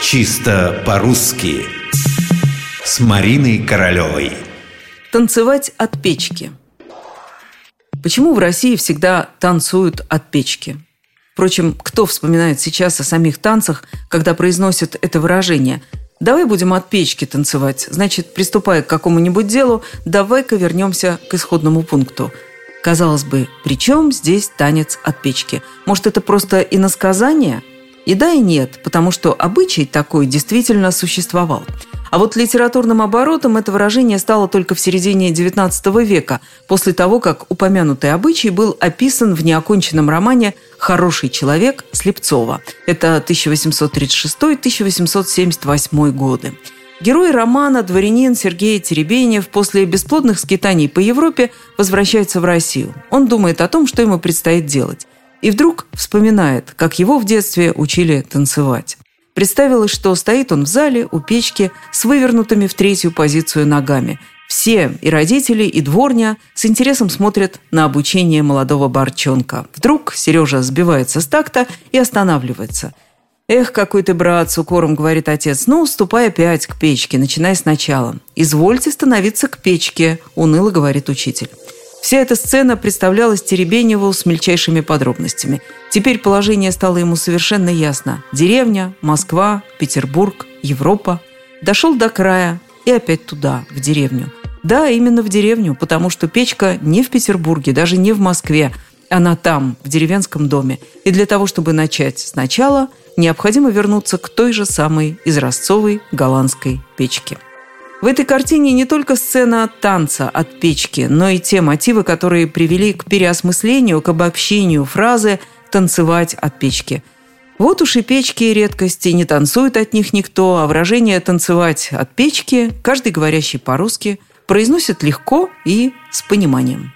Чисто по-русски С Мариной Королевой Танцевать от печки Почему в России всегда танцуют от печки? Впрочем, кто вспоминает сейчас о самих танцах, когда произносят это выражение? Давай будем от печки танцевать. Значит, приступая к какому-нибудь делу, давай-ка вернемся к исходному пункту. Казалось бы, при чем здесь танец от печки? Может, это просто иносказание? И да, и нет, потому что обычай такой действительно существовал. А вот литературным оборотом это выражение стало только в середине XIX века, после того, как упомянутый обычай был описан в неоконченном романе «Хороший человек» Слепцова. Это 1836-1878 годы. Герой романа, дворянин Сергей Теребенев, после бесплодных скитаний по Европе возвращается в Россию. Он думает о том, что ему предстоит делать. И вдруг вспоминает, как его в детстве учили танцевать. Представилось, что стоит он в зале у печки с вывернутыми в третью позицию ногами. Все, и родители, и дворня, с интересом смотрят на обучение молодого борчонка. Вдруг Сережа сбивается с такта и останавливается. «Эх, какой ты, брат!» – с укором говорит отец. «Ну, ступай опять к печке, начиная сначала». «Извольте становиться к печке», – уныло говорит учитель. Вся эта сцена представлялась Теребеневу с мельчайшими подробностями. Теперь положение стало ему совершенно ясно. Деревня, Москва, Петербург, Европа. Дошел до края и опять туда, в деревню. Да, именно в деревню, потому что печка не в Петербурге, даже не в Москве. Она там, в деревенском доме. И для того, чтобы начать сначала, необходимо вернуться к той же самой изразцовой голландской печке. В этой картине не только сцена танца от печки, но и те мотивы, которые привели к переосмыслению, к обобщению фразы «танцевать от печки». Вот уж и печки и редкости, не танцует от них никто, а выражение «танцевать от печки» каждый говорящий по-русски произносит легко и с пониманием.